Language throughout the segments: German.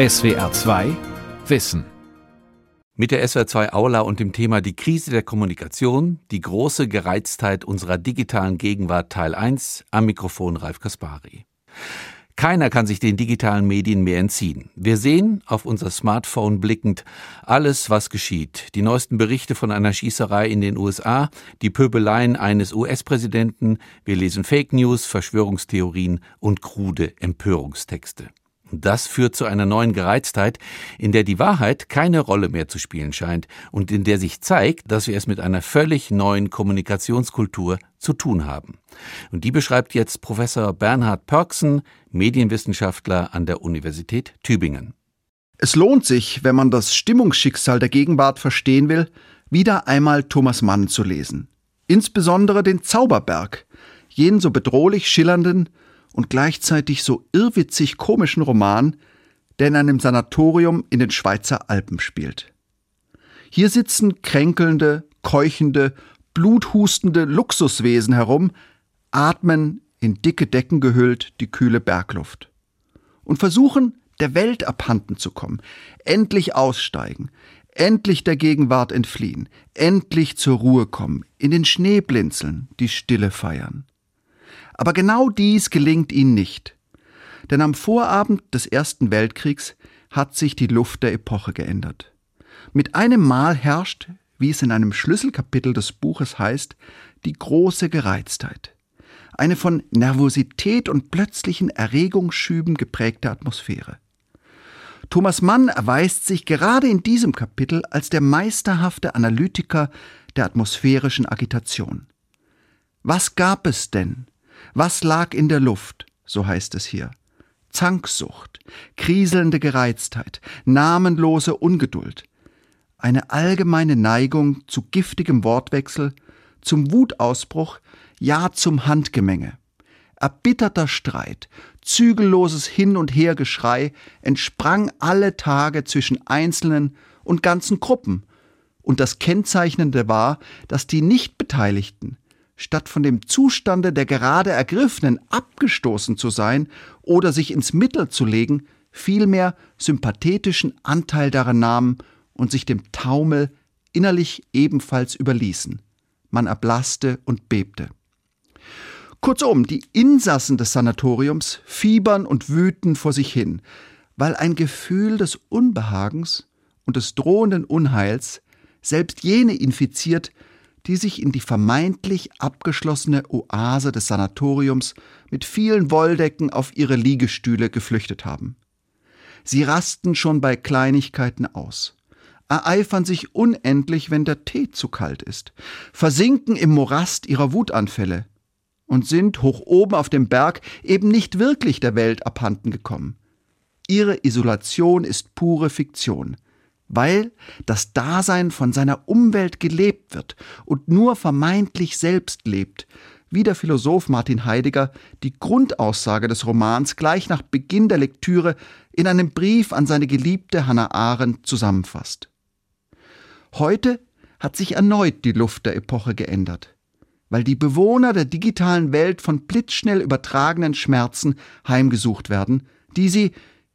SWR 2 Wissen. Mit der SWR 2 Aula und dem Thema Die Krise der Kommunikation, die große Gereiztheit unserer digitalen Gegenwart Teil 1 am Mikrofon Ralf Kaspari. Keiner kann sich den digitalen Medien mehr entziehen. Wir sehen, auf unser Smartphone blickend, alles, was geschieht. Die neuesten Berichte von einer Schießerei in den USA, die Pöbeleien eines US-Präsidenten, wir lesen Fake News, Verschwörungstheorien und krude Empörungstexte. Das führt zu einer neuen Gereiztheit, in der die Wahrheit keine Rolle mehr zu spielen scheint und in der sich zeigt, dass wir es mit einer völlig neuen Kommunikationskultur zu tun haben. Und die beschreibt jetzt Professor Bernhard Pörksen, Medienwissenschaftler an der Universität Tübingen. Es lohnt sich, wenn man das Stimmungsschicksal der Gegenwart verstehen will, wieder einmal Thomas Mann zu lesen. Insbesondere den Zauberberg, jenen so bedrohlich schillernden und gleichzeitig so irrwitzig komischen Roman, der in einem Sanatorium in den Schweizer Alpen spielt. Hier sitzen kränkelnde, keuchende, bluthustende Luxuswesen herum, atmen in dicke Decken gehüllt die kühle Bergluft und versuchen, der Welt abhanden zu kommen, endlich aussteigen, endlich der Gegenwart entfliehen, endlich zur Ruhe kommen, in den Schnee blinzeln, die Stille feiern. Aber genau dies gelingt ihnen nicht. Denn am Vorabend des Ersten Weltkriegs hat sich die Luft der Epoche geändert. Mit einem Mal herrscht, wie es in einem Schlüsselkapitel des Buches heißt, die große Gereiztheit. Eine von Nervosität und plötzlichen Erregungsschüben geprägte Atmosphäre. Thomas Mann erweist sich gerade in diesem Kapitel als der meisterhafte Analytiker der atmosphärischen Agitation. Was gab es denn was lag in der Luft? So heißt es hier. Zanksucht, kriselnde Gereiztheit, namenlose Ungeduld, eine allgemeine Neigung zu giftigem Wortwechsel, zum Wutausbruch, ja zum Handgemenge. Erbitterter Streit, zügelloses Hin- und Hergeschrei entsprang alle Tage zwischen Einzelnen und ganzen Gruppen, und das Kennzeichnende war, dass die Nichtbeteiligten statt von dem Zustande der gerade Ergriffenen abgestoßen zu sein oder sich ins Mittel zu legen, vielmehr sympathetischen Anteil daran nahmen und sich dem Taumel innerlich ebenfalls überließen. Man erblasste und bebte. Kurzum, die Insassen des Sanatoriums fiebern und wüten vor sich hin, weil ein Gefühl des Unbehagens und des drohenden Unheils selbst jene infiziert, die sich in die vermeintlich abgeschlossene Oase des Sanatoriums mit vielen Wolldecken auf ihre Liegestühle geflüchtet haben. Sie rasten schon bei Kleinigkeiten aus, ereifern sich unendlich, wenn der Tee zu kalt ist, versinken im Morast ihrer Wutanfälle und sind hoch oben auf dem Berg eben nicht wirklich der Welt abhanden gekommen. Ihre Isolation ist pure Fiktion – weil das Dasein von seiner Umwelt gelebt wird und nur vermeintlich selbst lebt, wie der Philosoph Martin Heidegger die Grundaussage des Romans gleich nach Beginn der Lektüre in einem Brief an seine geliebte Hannah Arendt zusammenfasst. Heute hat sich erneut die Luft der Epoche geändert, weil die Bewohner der digitalen Welt von blitzschnell übertragenen Schmerzen heimgesucht werden, die sie,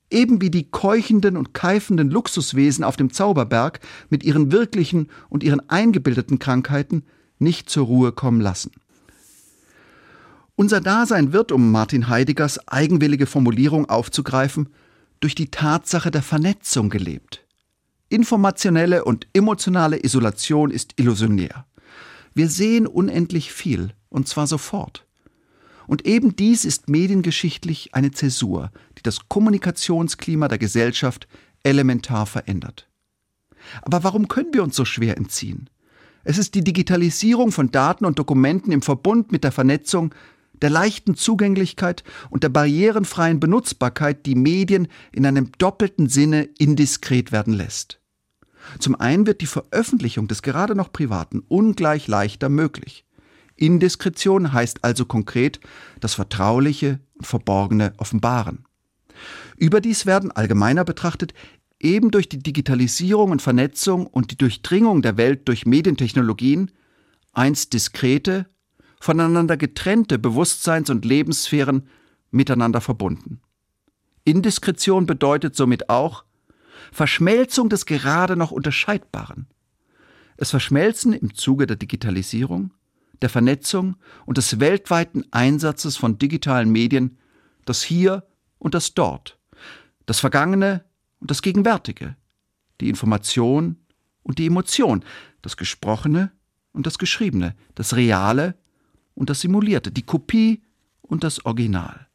eben wie die keuchenden und keifenden Luxuswesen auf dem Zauberberg mit ihren wirklichen und ihren eingebildeten Krankheiten nicht zur Ruhe kommen lassen. Unser Dasein wird, um Martin Heideggers eigenwillige Formulierung aufzugreifen, durch die Tatsache der Vernetzung gelebt. Informationelle und emotionale Isolation ist illusionär. Wir sehen unendlich viel, und zwar sofort. Und eben dies ist mediengeschichtlich eine Zäsur, das Kommunikationsklima der Gesellschaft elementar verändert. Aber warum können wir uns so schwer entziehen? Es ist die Digitalisierung von Daten und Dokumenten im Verbund mit der Vernetzung, der leichten Zugänglichkeit und der barrierenfreien Benutzbarkeit, die Medien in einem doppelten Sinne indiskret werden lässt. Zum einen wird die Veröffentlichung des gerade noch Privaten ungleich leichter möglich. Indiskretion heißt also konkret das Vertrauliche und Verborgene offenbaren. Überdies werden allgemeiner betrachtet eben durch die Digitalisierung und Vernetzung und die Durchdringung der Welt durch Medientechnologien einst diskrete, voneinander getrennte Bewusstseins- und Lebenssphären miteinander verbunden. Indiskretion bedeutet somit auch Verschmelzung des gerade noch Unterscheidbaren. Es verschmelzen im Zuge der Digitalisierung, der Vernetzung und des weltweiten Einsatzes von digitalen Medien das Hier und das Dort, das Vergangene und das Gegenwärtige, die Information und die Emotion, das Gesprochene und das Geschriebene, das Reale und das Simulierte, die Kopie und das Original.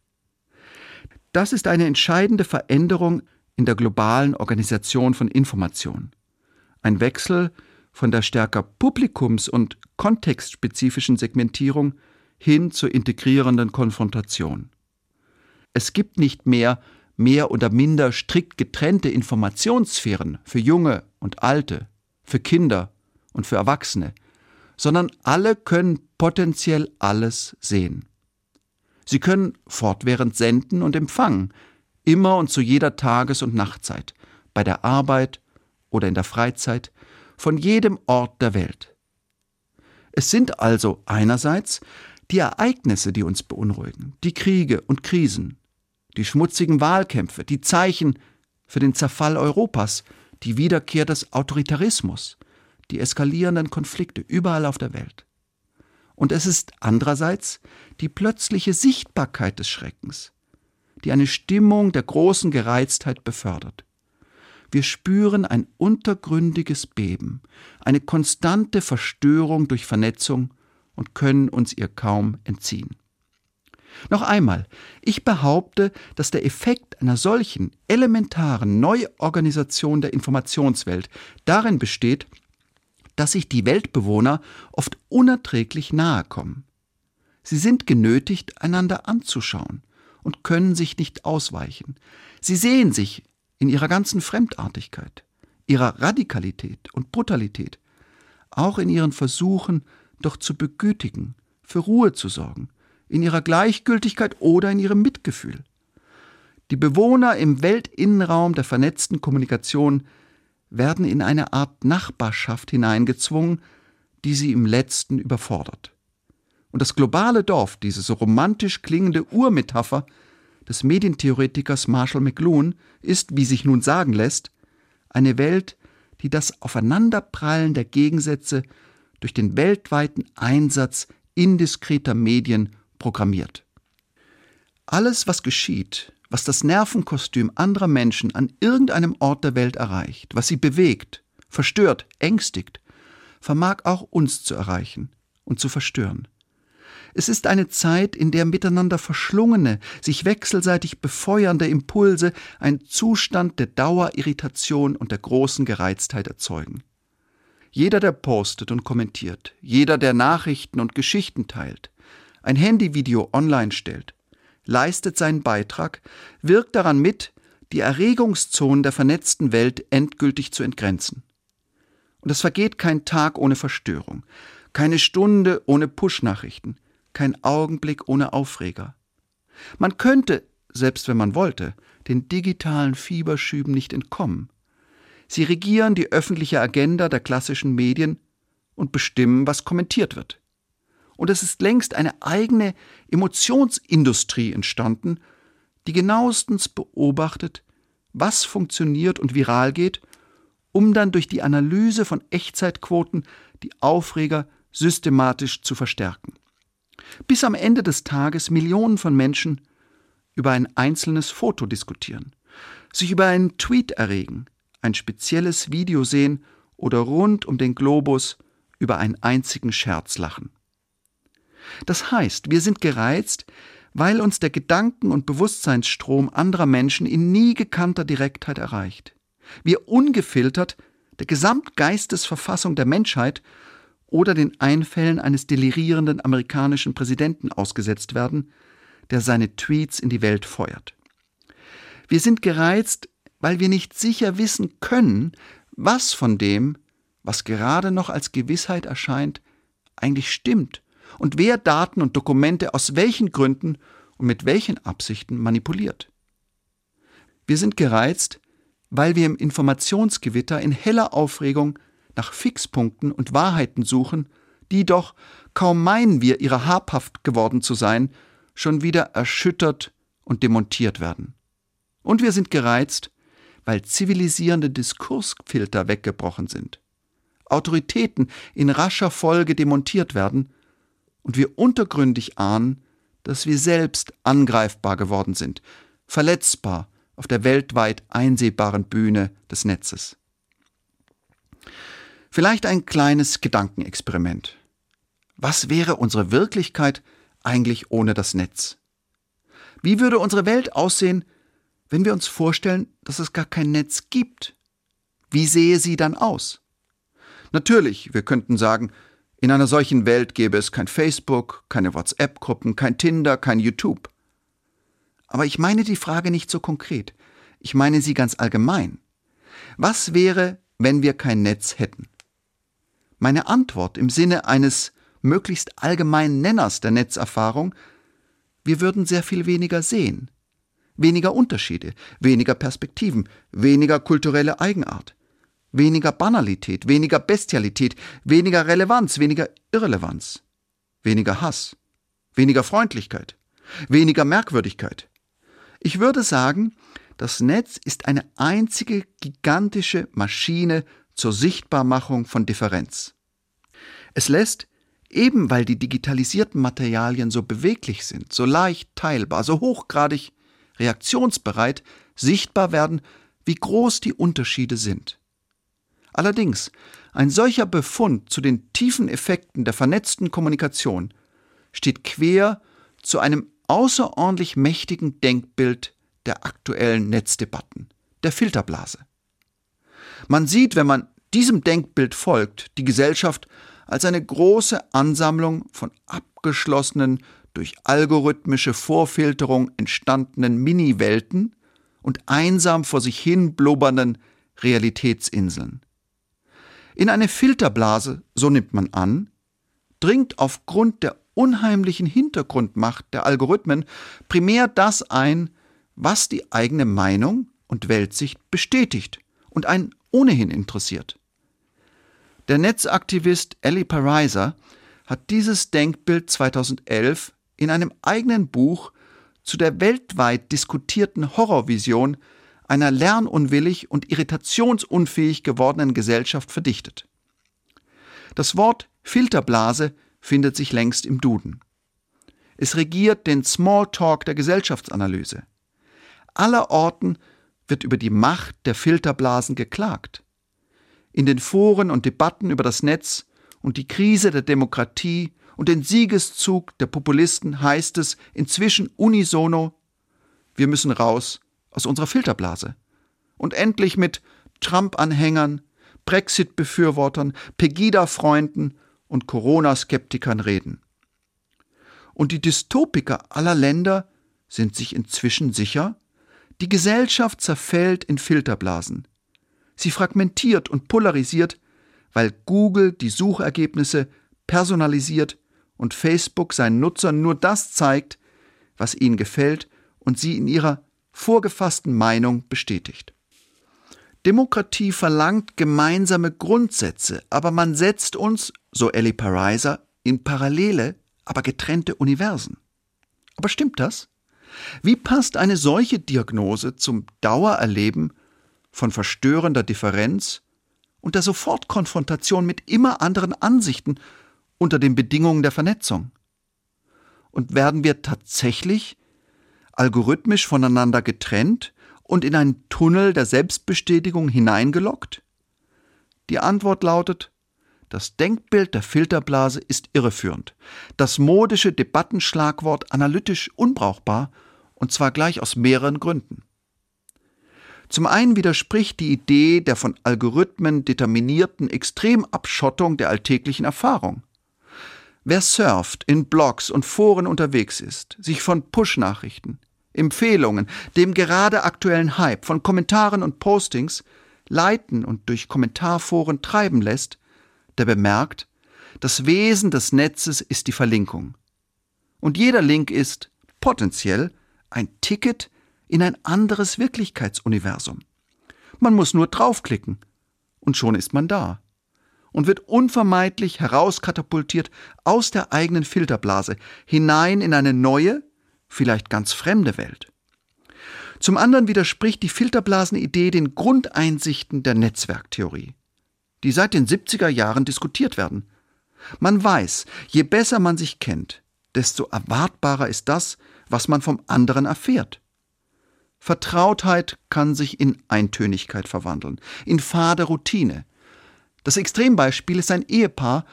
Das ist eine entscheidende Veränderung in der globalen Organisation von Information. Ein Wechsel von der stärker publikums- und kontextspezifischen Segmentierung hin zur integrierenden Konfrontation. Es gibt nicht mehr mehr oder minder strikt getrennte Informationssphären für Junge und Alte, für Kinder und für Erwachsene, sondern alle können potenziell alles sehen. Sie können fortwährend senden und empfangen, immer und zu jeder Tages- und Nachtzeit, bei der Arbeit oder in der Freizeit, von jedem Ort der Welt. Es sind also einerseits die Ereignisse, die uns beunruhigen, die Kriege und Krisen, die schmutzigen Wahlkämpfe, die Zeichen für den Zerfall Europas, die Wiederkehr des Autoritarismus, die eskalierenden Konflikte überall auf der Welt. Und es ist andererseits die plötzliche Sichtbarkeit des Schreckens, die eine Stimmung der großen Gereiztheit befördert. Wir spüren ein untergründiges Beben, eine konstante Verstörung durch Vernetzung und können uns ihr kaum entziehen. Noch einmal, ich behaupte, dass der Effekt einer solchen elementaren Neuorganisation der Informationswelt darin besteht, dass sich die Weltbewohner oft unerträglich nahe kommen. Sie sind genötigt, einander anzuschauen und können sich nicht ausweichen. Sie sehen sich in ihrer ganzen Fremdartigkeit, ihrer Radikalität und Brutalität, auch in ihren Versuchen, doch zu begütigen, für Ruhe zu sorgen, in ihrer Gleichgültigkeit oder in ihrem Mitgefühl. Die Bewohner im Weltinnenraum der vernetzten Kommunikation werden in eine Art Nachbarschaft hineingezwungen, die sie im letzten überfordert. Und das globale Dorf, diese so romantisch klingende Urmetapher des Medientheoretikers Marshall McLuhan, ist, wie sich nun sagen lässt, eine Welt, die das Aufeinanderprallen der Gegensätze durch den weltweiten Einsatz indiskreter Medien programmiert. Alles, was geschieht, was das Nervenkostüm anderer Menschen an irgendeinem Ort der Welt erreicht, was sie bewegt, verstört, ängstigt, vermag auch uns zu erreichen und zu verstören. Es ist eine Zeit, in der miteinander verschlungene, sich wechselseitig befeuernde Impulse einen Zustand der Dauerirritation und der großen Gereiztheit erzeugen. Jeder, der postet und kommentiert, jeder, der Nachrichten und Geschichten teilt, ein Handyvideo online stellt, leistet seinen Beitrag, wirkt daran mit, die Erregungszonen der vernetzten Welt endgültig zu entgrenzen. Und es vergeht kein Tag ohne Verstörung, keine Stunde ohne Push-Nachrichten, kein Augenblick ohne Aufreger. Man könnte, selbst wenn man wollte, den digitalen Fieberschüben nicht entkommen. Sie regieren die öffentliche Agenda der klassischen Medien und bestimmen, was kommentiert wird. Und es ist längst eine eigene Emotionsindustrie entstanden, die genauestens beobachtet, was funktioniert und viral geht, um dann durch die Analyse von Echtzeitquoten die Aufreger systematisch zu verstärken. Bis am Ende des Tages Millionen von Menschen über ein einzelnes Foto diskutieren, sich über einen Tweet erregen, ein spezielles Video sehen oder rund um den Globus über einen einzigen Scherz lachen. Das heißt, wir sind gereizt, weil uns der Gedanken- und Bewusstseinsstrom anderer Menschen in nie gekannter Direktheit erreicht. Wir ungefiltert der Gesamtgeistesverfassung der Menschheit oder den Einfällen eines delirierenden amerikanischen Präsidenten ausgesetzt werden, der seine Tweets in die Welt feuert. Wir sind gereizt, weil wir nicht sicher wissen können, was von dem, was gerade noch als Gewissheit erscheint, eigentlich stimmt und wer Daten und Dokumente aus welchen Gründen und mit welchen Absichten manipuliert. Wir sind gereizt, weil wir im Informationsgewitter in heller Aufregung nach Fixpunkten und Wahrheiten suchen, die doch, kaum meinen wir ihrer habhaft geworden zu sein, schon wieder erschüttert und demontiert werden. Und wir sind gereizt, weil zivilisierende Diskursfilter weggebrochen sind, Autoritäten in rascher Folge demontiert werden und wir untergründig ahnen, dass wir selbst angreifbar geworden sind, verletzbar auf der weltweit einsehbaren Bühne des Netzes. Vielleicht ein kleines Gedankenexperiment. Was wäre unsere Wirklichkeit eigentlich ohne das Netz? Wie würde unsere Welt aussehen, wenn wir uns vorstellen, dass es gar kein Netz gibt? Wie sehe sie dann aus? Natürlich, wir könnten sagen, in einer solchen Welt gäbe es kein Facebook, keine WhatsApp-Gruppen, kein Tinder, kein YouTube. Aber ich meine die Frage nicht so konkret. Ich meine sie ganz allgemein. Was wäre, wenn wir kein Netz hätten? Meine Antwort im Sinne eines möglichst allgemeinen Nenners der Netzerfahrung, wir würden sehr viel weniger sehen, weniger Unterschiede, weniger Perspektiven, weniger kulturelle Eigenart, weniger Banalität, weniger Bestialität, weniger Relevanz, weniger Irrelevanz, weniger Hass, weniger Freundlichkeit, weniger Merkwürdigkeit. Ich würde sagen, das Netz ist eine einzige gigantische Maschine zur Sichtbarmachung von Differenz. Es lässt, eben weil die digitalisierten Materialien so beweglich sind, so leicht teilbar, so hochgradig reaktionsbereit, sichtbar werden, wie groß die Unterschiede sind. Allerdings, ein solcher Befund zu den tiefen Effekten der vernetzten Kommunikation steht quer zu einem außerordentlich mächtigen Denkbild der aktuellen Netzdebatten, der Filterblase. Man sieht, wenn man diesem Denkbild folgt, die Gesellschaft als eine große Ansammlung von abgeschlossenen, durch algorithmische Vorfilterung entstandenen Mini-Welten und einsam vor sich hin blubbernden Realitätsinseln. In eine Filterblase, so nimmt man an, dringt aufgrund der unheimlichen Hintergrundmacht der Algorithmen primär das ein, was die eigene Meinung und Weltsicht bestätigt und einen ohnehin interessiert. Der Netzaktivist Ellie Pariser hat dieses Denkbild 2011 in einem eigenen Buch zu der weltweit diskutierten Horrorvision einer lernunwillig und irritationsunfähig gewordenen Gesellschaft verdichtet. Das Wort Filterblase findet sich längst im Duden. Es regiert den Smalltalk der Gesellschaftsanalyse. Allerorten wird über die Macht der Filterblasen geklagt. In den Foren und Debatten über das Netz und die Krise der Demokratie und den Siegeszug der Populisten heißt es inzwischen unisono, wir müssen raus aus unserer Filterblase und endlich mit Trump-Anhängern, Brexit-Befürwortern, Pegida-Freunden und Corona-Skeptikern reden. Und die Dystopiker aller Länder sind sich inzwischen sicher, die Gesellschaft zerfällt in Filterblasen. Sie fragmentiert und polarisiert, weil Google die Suchergebnisse personalisiert und Facebook seinen Nutzern nur das zeigt, was ihnen gefällt und sie in ihrer vorgefassten Meinung bestätigt. Demokratie verlangt gemeinsame Grundsätze, aber man setzt uns, so Ellie Pariser, in parallele, aber getrennte Universen. Aber stimmt das? Wie passt eine solche Diagnose zum Dauererleben von verstörender Differenz und der Sofortkonfrontation mit immer anderen Ansichten unter den Bedingungen der Vernetzung? Und werden wir tatsächlich algorithmisch voneinander getrennt und in einen Tunnel der Selbstbestätigung hineingelockt? Die Antwort lautet, das Denkbild der Filterblase ist irreführend, das modische Debattenschlagwort analytisch unbrauchbar, und zwar gleich aus mehreren Gründen. Zum einen widerspricht die Idee der von Algorithmen determinierten Extremabschottung der alltäglichen Erfahrung. Wer surft, in Blogs und Foren unterwegs ist, sich von Push-Nachrichten, Empfehlungen, dem gerade aktuellen Hype von Kommentaren und Postings leiten und durch Kommentarforen treiben lässt, der bemerkt, das Wesen des Netzes ist die Verlinkung. Und jeder Link ist, potenziell, ein Ticket in ein anderes Wirklichkeitsuniversum. Man muss nur draufklicken und schon ist man da und wird unvermeidlich herauskatapultiert aus der eigenen Filterblase hinein in eine neue, vielleicht ganz fremde Welt. Zum anderen widerspricht die Filterblasenidee den Grundeinsichten der Netzwerktheorie, die seit den 70er Jahren diskutiert werden. Man weiß, je besser man sich kennt, desto erwartbarer ist das, was man vom anderen erfährt. Vertrautheit kann sich in Eintönigkeit verwandeln, in fade Routine. Das Extrembeispiel ist ein Ehepaar,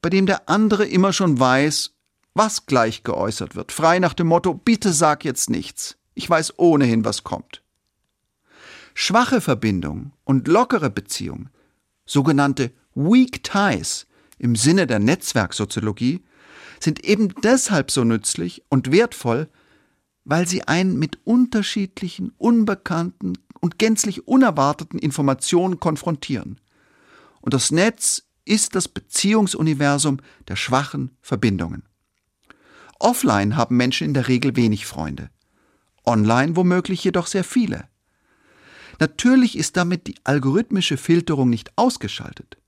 bei dem der andere immer schon weiß, was gleich geäußert wird, frei nach dem Motto Bitte sag jetzt nichts, ich weiß ohnehin, was kommt. Schwache Verbindung und lockere Beziehung, sogenannte Weak Ties im Sinne der Netzwerksoziologie, sind eben deshalb so nützlich und wertvoll, weil sie einen mit unterschiedlichen, unbekannten und gänzlich unerwarteten Informationen konfrontieren. Und das Netz ist das Beziehungsuniversum der schwachen Verbindungen. Offline haben Menschen in der Regel wenig Freunde, online womöglich jedoch sehr viele. Natürlich ist damit die algorithmische Filterung nicht ausgeschaltet,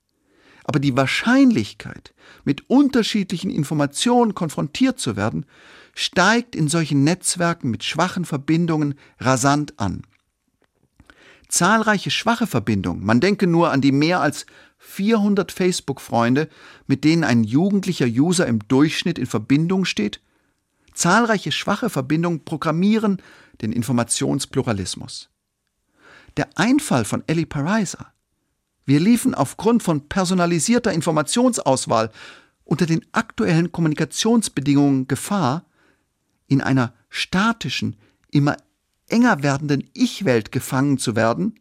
aber die Wahrscheinlichkeit, mit unterschiedlichen Informationen konfrontiert zu werden, steigt in solchen Netzwerken mit schwachen Verbindungen rasant an. Zahlreiche schwache Verbindungen, man denke nur an die mehr als 400 Facebook-Freunde, mit denen ein jugendlicher User im Durchschnitt in Verbindung steht, zahlreiche schwache Verbindungen programmieren den Informationspluralismus. Der Einfall von Ellie Pariser, wir liefen aufgrund von personalisierter Informationsauswahl unter den aktuellen Kommunikationsbedingungen Gefahr, in einer statischen, immer enger werdenden Ich-Welt gefangen zu werden,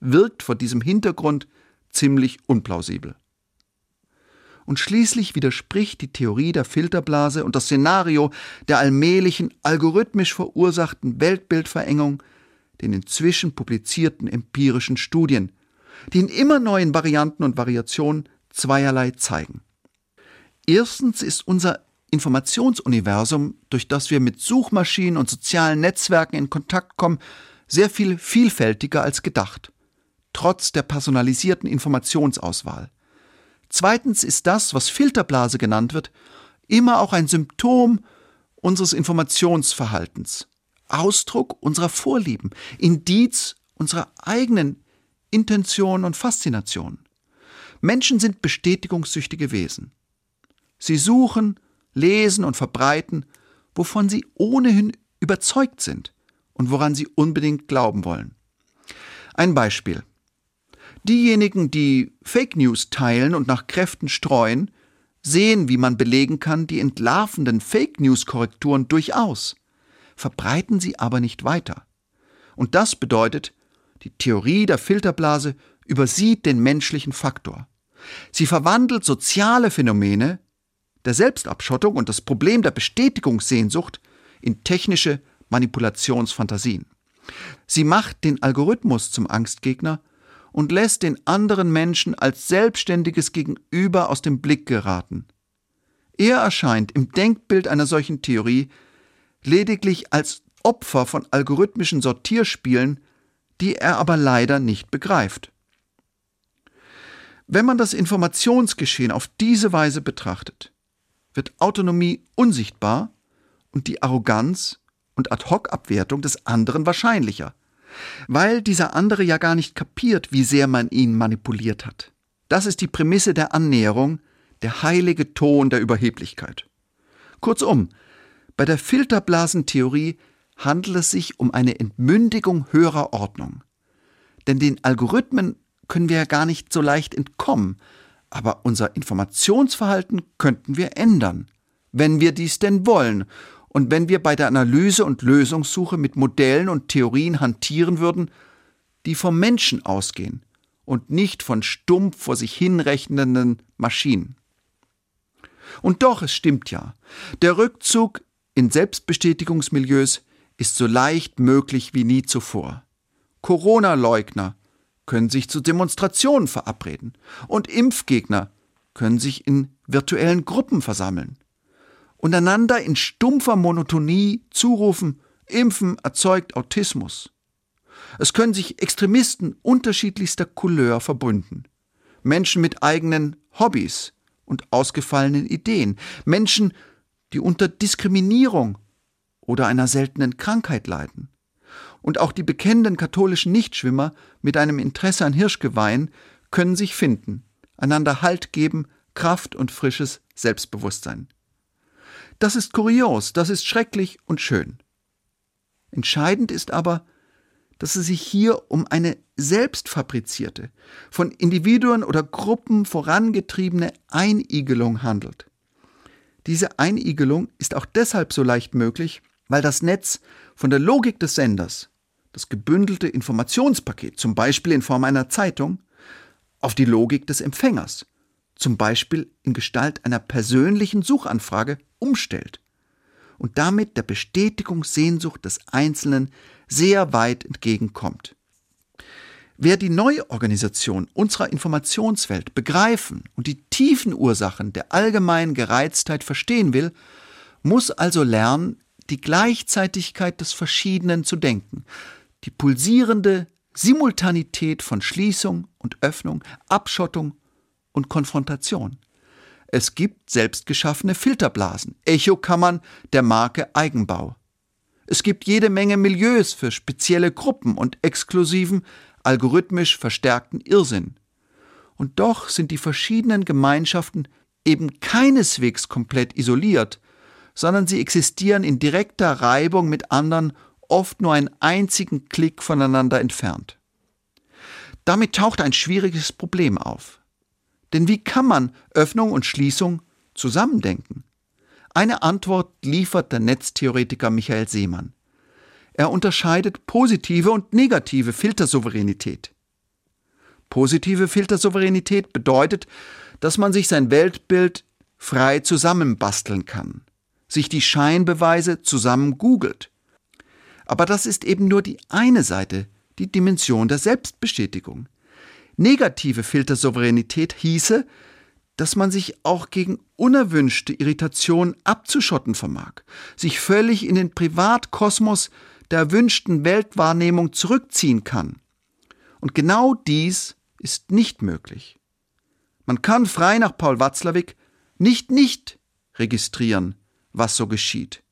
wirkt vor diesem Hintergrund ziemlich unplausibel. Und schließlich widerspricht die Theorie der Filterblase und das Szenario der allmählichen, algorithmisch verursachten Weltbildverengung den inzwischen publizierten empirischen Studien, die in immer neuen Varianten und Variationen zweierlei zeigen. Erstens ist unser Informationsuniversum, durch das wir mit Suchmaschinen und sozialen Netzwerken in Kontakt kommen, sehr viel vielfältiger als gedacht, trotz der personalisierten Informationsauswahl. Zweitens ist das, was Filterblase genannt wird, immer auch ein Symptom unseres Informationsverhaltens, Ausdruck unserer Vorlieben, Indiz unserer eigenen Intention und Faszination. Menschen sind bestätigungssüchtige Wesen. Sie suchen, lesen und verbreiten, wovon sie ohnehin überzeugt sind und woran sie unbedingt glauben wollen. Ein Beispiel. Diejenigen, die Fake News teilen und nach Kräften streuen, sehen, wie man belegen kann, die entlarvenden Fake News Korrekturen durchaus, verbreiten sie aber nicht weiter. Und das bedeutet, die Theorie der Filterblase übersieht den menschlichen Faktor. Sie verwandelt soziale Phänomene der Selbstabschottung und das Problem der Bestätigungssehnsucht in technische Manipulationsfantasien. Sie macht den Algorithmus zum Angstgegner und lässt den anderen Menschen als selbstständiges Gegenüber aus dem Blick geraten. Er erscheint im Denkbild einer solchen Theorie lediglich als Opfer von algorithmischen Sortierspielen, die er aber leider nicht begreift. Wenn man das Informationsgeschehen auf diese Weise betrachtet, wird Autonomie unsichtbar und die Arroganz und Ad-hoc-Abwertung des anderen wahrscheinlicher, weil dieser andere ja gar nicht kapiert, wie sehr man ihn manipuliert hat. Das ist die Prämisse der Annäherung, der heilige Ton der Überheblichkeit. Kurzum, bei der Filterblasentheorie handelt es sich um eine Entmündigung höherer Ordnung. Denn den Algorithmen können wir ja gar nicht so leicht entkommen, aber unser Informationsverhalten könnten wir ändern, wenn wir dies denn wollen und wenn wir bei der Analyse und Lösungssuche mit Modellen und Theorien hantieren würden, die vom Menschen ausgehen und nicht von stumpf vor sich hinrechnenden Maschinen. Und doch, es stimmt ja, der Rückzug in Selbstbestätigungsmilieus ist so leicht möglich wie nie zuvor. Corona-Leugner können sich zu Demonstrationen verabreden und Impfgegner können sich in virtuellen Gruppen versammeln und einander in stumpfer Monotonie zurufen, Impfen erzeugt Autismus. Es können sich Extremisten unterschiedlichster Couleur verbünden. Menschen mit eigenen Hobbys und ausgefallenen Ideen. Menschen, die unter Diskriminierung oder einer seltenen Krankheit leiden. Und auch die bekennenden katholischen Nichtschwimmer mit einem Interesse an Hirschgeweihen können sich finden, einander Halt geben, Kraft und frisches Selbstbewusstsein. Das ist kurios, das ist schrecklich und schön. Entscheidend ist aber, dass es sich hier um eine selbstfabrizierte, von Individuen oder Gruppen vorangetriebene Einigelung handelt. Diese Einigelung ist auch deshalb so leicht möglich, weil das Netz von der Logik des Senders, das gebündelte Informationspaket, zum Beispiel in Form einer Zeitung, auf die Logik des Empfängers, zum Beispiel in Gestalt einer persönlichen Suchanfrage, umstellt und damit der Bestätigungssehnsucht des Einzelnen sehr weit entgegenkommt. Wer die Neuorganisation unserer Informationswelt begreifen und die tiefen Ursachen der allgemeinen Gereiztheit verstehen will, muss also lernen, die Gleichzeitigkeit des Verschiedenen zu denken, die pulsierende Simultanität von Schließung und Öffnung, Abschottung und Konfrontation. Es gibt selbstgeschaffene Filterblasen, Echokammern der Marke Eigenbau. Es gibt jede Menge Milieus für spezielle Gruppen und exklusiven, algorithmisch verstärkten Irrsinn. Und doch sind die verschiedenen Gemeinschaften eben keineswegs komplett isoliert, sondern sie existieren in direkter Reibung mit anderen, oft nur einen einzigen Klick voneinander entfernt. Damit taucht ein schwieriges Problem auf. Denn wie kann man Öffnung und Schließung zusammendenken? Eine Antwort liefert der Netztheoretiker Michael Seemann. Er unterscheidet positive und negative Filtersouveränität. Positive Filtersouveränität bedeutet, dass man sich sein Weltbild frei zusammenbasteln kann, sich die Scheinbeweise zusammen googelt. Aber das ist eben nur die eine Seite, die Dimension der Selbstbestätigung. Negative Filtersouveränität hieße, dass man sich auch gegen unerwünschte Irritationen abzuschotten vermag, sich völlig in den Privatkosmos der erwünschten Weltwahrnehmung zurückziehen kann. Und genau dies ist nicht möglich. Man kann frei nach Paul Watzlawick nicht nicht registrieren, was so geschieht.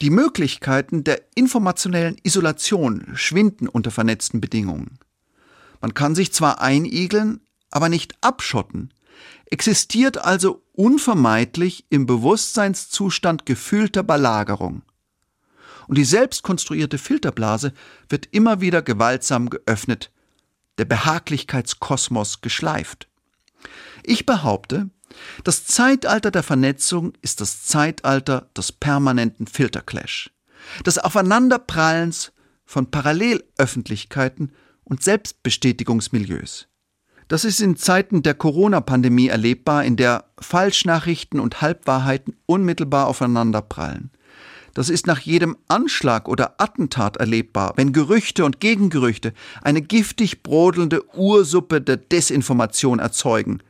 Die Möglichkeiten der informationellen Isolation schwinden unter vernetzten Bedingungen. Man kann sich zwar einigeln, aber nicht abschotten, existiert also unvermeidlich im Bewusstseinszustand gefühlter Belagerung. Und die selbst konstruierte Filterblase wird immer wieder gewaltsam geöffnet, der Behaglichkeitskosmos geschleift. Ich behaupte, das Zeitalter der Vernetzung ist das Zeitalter des permanenten Filterclash, des Aufeinanderprallens von Parallelöffentlichkeiten und Selbstbestätigungsmilieus. Das ist in Zeiten der Corona-Pandemie erlebbar, in der Falschnachrichten und Halbwahrheiten unmittelbar aufeinanderprallen. Das ist nach jedem Anschlag oder Attentat erlebbar, wenn Gerüchte und Gegengerüchte eine giftig brodelnde Ursuppe der Desinformation erzeugen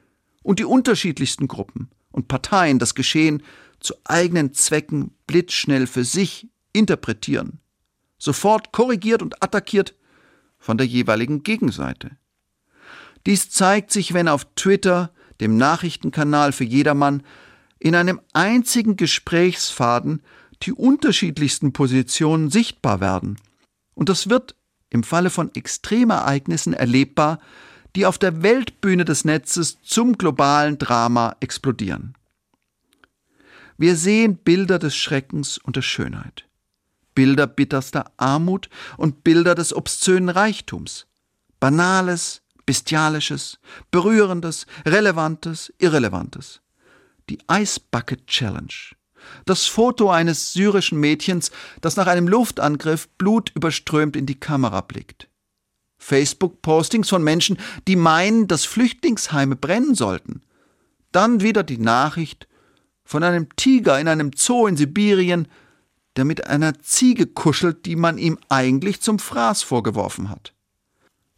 und die unterschiedlichsten Gruppen und Parteien das Geschehen zu eigenen Zwecken blitzschnell für sich interpretieren. Sofort korrigiert und attackiert von der jeweiligen Gegenseite. Dies zeigt sich, wenn auf Twitter, dem Nachrichtenkanal für jedermann, in einem einzigen Gesprächsfaden die unterschiedlichsten Positionen sichtbar werden. Und das wird im Falle von Extremereignissen erlebbar, die auf der Weltbühne des Netzes zum globalen Drama explodieren. Wir sehen Bilder des Schreckens und der Schönheit. Bilder bitterster Armut und Bilder des obszönen Reichtums. Banales, Bestialisches, Berührendes, Relevantes, Irrelevantes. Die Ice Bucket Challenge. Das Foto eines syrischen Mädchens, das nach einem Luftangriff blutüberströmt in die Kamera blickt. Facebook-Postings von Menschen, die meinen, dass Flüchtlingsheime brennen sollten. Dann wieder die Nachricht von einem Tiger in einem Zoo in Sibirien, der mit einer Ziege kuschelt, die man ihm eigentlich zum Fraß vorgeworfen hat.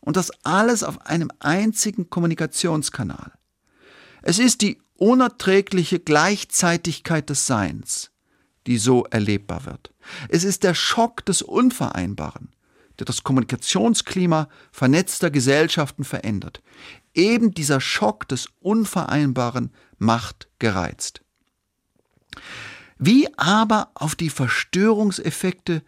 Und das alles auf einem einzigen Kommunikationskanal. Es ist die unerträgliche Gleichzeitigkeit des Seins, die so erlebbar wird. Es ist der Schock des Unvereinbaren, der das Kommunikationsklima vernetzter Gesellschaften verändert. Eben dieser Schock des Unvereinbaren macht gereizt. Wie aber auf die Verstörungseffekte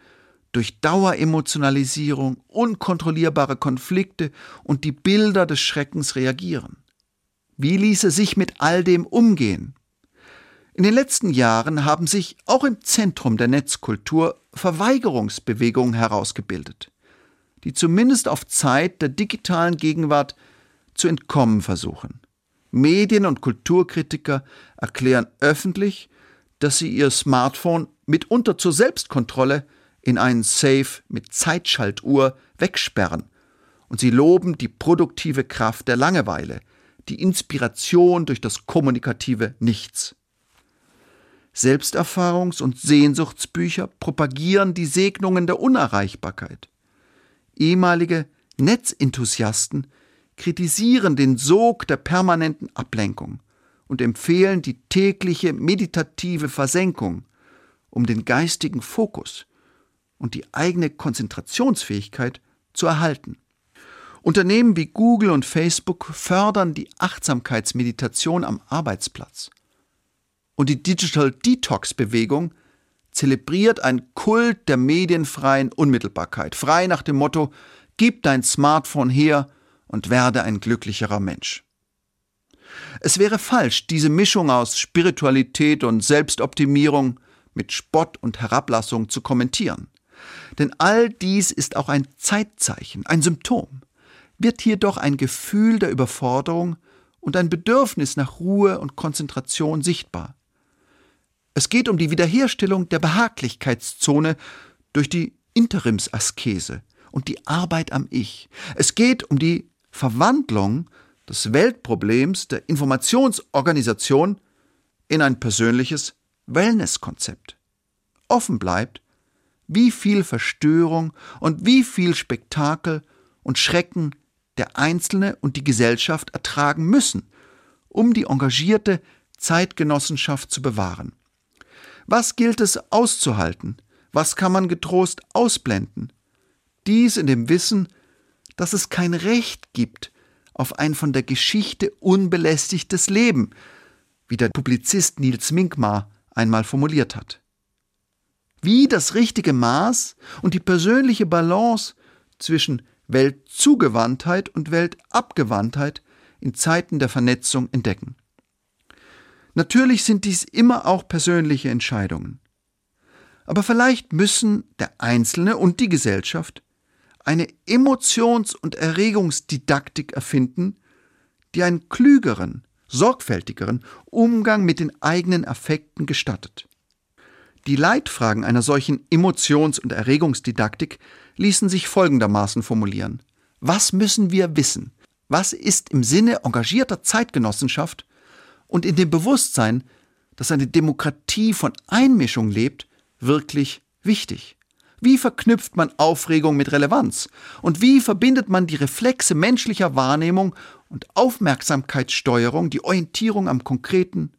durch Daueremotionalisierung, unkontrollierbare Konflikte und die Bilder des Schreckens reagieren. Wie ließe sich mit all dem umgehen? In den letzten Jahren haben sich auch im Zentrum der Netzkultur Verweigerungsbewegungen herausgebildet, die zumindest auf Zeit der digitalen Gegenwart zu entkommen versuchen. Medien- und Kulturkritiker erklären öffentlich, dass sie ihr Smartphone mitunter zur Selbstkontrolle in einen Safe mit Zeitschaltuhr wegsperren und sie loben die produktive Kraft der Langeweile, die Inspiration durch das kommunikative Nichts. Selbsterfahrungs- und Sehnsuchtsbücher propagieren die Segnungen der Unerreichbarkeit. Ehemalige Netzenthusiasten kritisieren den Sog der permanenten Ablenkung und empfehlen die tägliche meditative Versenkung, um den geistigen Fokus und die eigene Konzentrationsfähigkeit zu erhalten. Unternehmen wie Google und Facebook fördern die Achtsamkeitsmeditation am Arbeitsplatz. Und die Digital Detox Bewegung zelebriert einen Kult der medienfreien Unmittelbarkeit, frei nach dem Motto, gib dein Smartphone her und werde ein glücklicherer Mensch. Es wäre falsch, diese Mischung aus Spiritualität und Selbstoptimierung mit Spott und Herablassung zu kommentieren. Denn all dies ist auch ein Zeitzeichen, ein Symptom. Wird hier doch ein Gefühl der Überforderung und ein Bedürfnis nach Ruhe und Konzentration sichtbar. Es geht um die Wiederherstellung der Behaglichkeitszone durch die Interimsaskese und die Arbeit am Ich. Es geht um die Verwandlung des Weltproblems der Informationsorganisation in ein persönliches Wellnesskonzept. Offen bleibt, wie viel Verstörung und wie viel Spektakel und Schrecken der Einzelne und die Gesellschaft ertragen müssen, um die engagierte Zeitgenossenschaft zu bewahren. Was gilt es auszuhalten? Was kann man getrost ausblenden? Dies in dem Wissen, dass es kein Recht gibt auf ein von der Geschichte unbelästigtes Leben, wie der Publizist Niels Minkmar einmal formuliert hat. Wie das richtige Maß und die persönliche Balance zwischen Weltzugewandtheit und Weltabgewandtheit in Zeiten der Vernetzung entdecken. Natürlich sind dies immer auch persönliche Entscheidungen. Aber vielleicht müssen der Einzelne und die Gesellschaft eine Emotions- und Erregungsdidaktik erfinden, die einen klügeren, sorgfältigeren Umgang mit den eigenen Affekten gestattet. Die Leitfragen einer solchen Emotions- und Erregungsdidaktik ließen sich folgendermaßen formulieren. Was müssen wir wissen? Was ist im Sinne engagierter Zeitgenossenschaft und in dem Bewusstsein, dass eine Demokratie von Einmischung lebt, wirklich wichtig? Wie verknüpft man Aufregung mit Relevanz? Und wie verbindet man die Reflexe menschlicher Wahrnehmung und Aufmerksamkeitssteuerung, die Orientierung am Konkreten,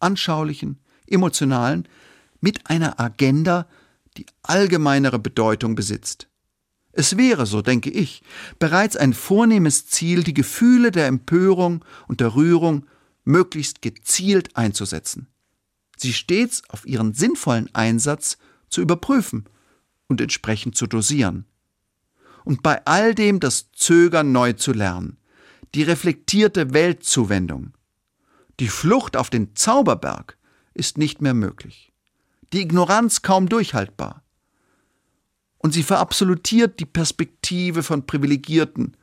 Anschaulichen, Emotionalen, mit einer Agenda, die allgemeinere Bedeutung besitzt? Es wäre, so denke ich, bereits ein vornehmes Ziel, die Gefühle der Empörung und der Rührung möglichst gezielt einzusetzen, sie stets auf ihren sinnvollen Einsatz zu überprüfen und entsprechend zu dosieren. Und bei all dem das Zögern neu zu lernen, die reflektierte Weltzuwendung. Die Flucht auf den Zauberberg ist nicht mehr möglich. Die Ignoranz kaum durchhaltbar. Und sie verabsolutiert die Perspektive von Privilegierten,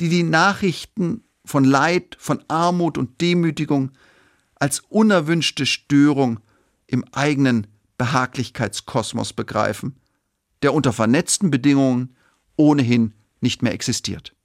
die die Nachrichten von Leid, von Armut und Demütigung als unerwünschte Störung im eigenen Behaglichkeitskosmos begreifen, der unter vernetzten Bedingungen ohnehin nicht mehr existiert.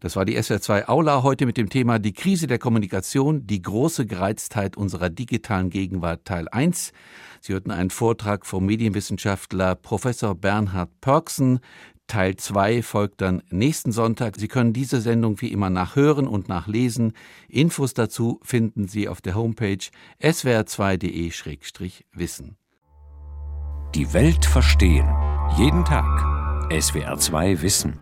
Das war die SWR2 Aula heute mit dem Thema Die Krise der Kommunikation, die große Gereiztheit unserer digitalen Gegenwart Teil 1. Sie hörten einen Vortrag vom Medienwissenschaftler Professor Bernhard Pörksen. Teil 2 folgt dann nächsten Sonntag. Sie können diese Sendung wie immer nachhören und nachlesen. Infos dazu finden Sie auf der Homepage swr2.de-wissen. Die Welt verstehen. Jeden Tag. SWR2 Wissen.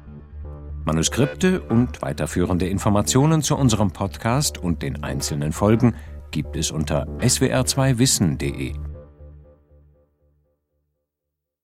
Manuskripte und weiterführende Informationen zu unserem Podcast und den einzelnen Folgen gibt es unter swr2wissen.de.